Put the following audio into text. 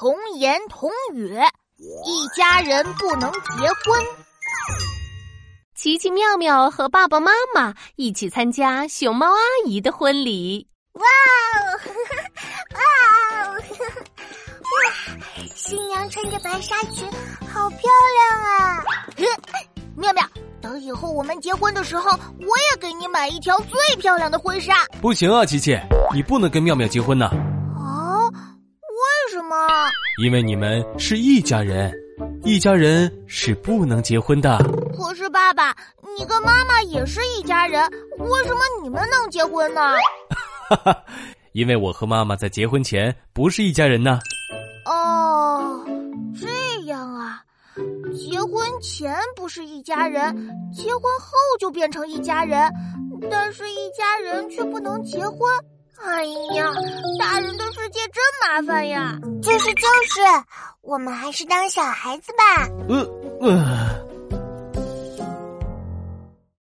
童言童语，一家人不能结婚。奇奇妙妙和爸爸妈妈一起参加熊猫阿姨的婚礼。哇哦，哇哦，哇！新娘穿着白纱裙，好漂亮啊！妙妙，等以后我们结婚的时候，我也给你买一条最漂亮的婚纱。不行啊，琪琪，你不能跟妙妙结婚呢。啊？为什么？因为你们是一家人。一家人是不能结婚的。可是爸爸，你跟妈妈也是一家人，为什么你们能结婚呢？哈哈，因为我和妈妈在结婚前不是一家人呢。哦，这样啊，结婚前不是一家人，结婚后就变成一家人，但是一家人却不能结婚。哎呀，大人的世界真麻烦呀！就是就是，我们还是当小孩子吧。呃呃。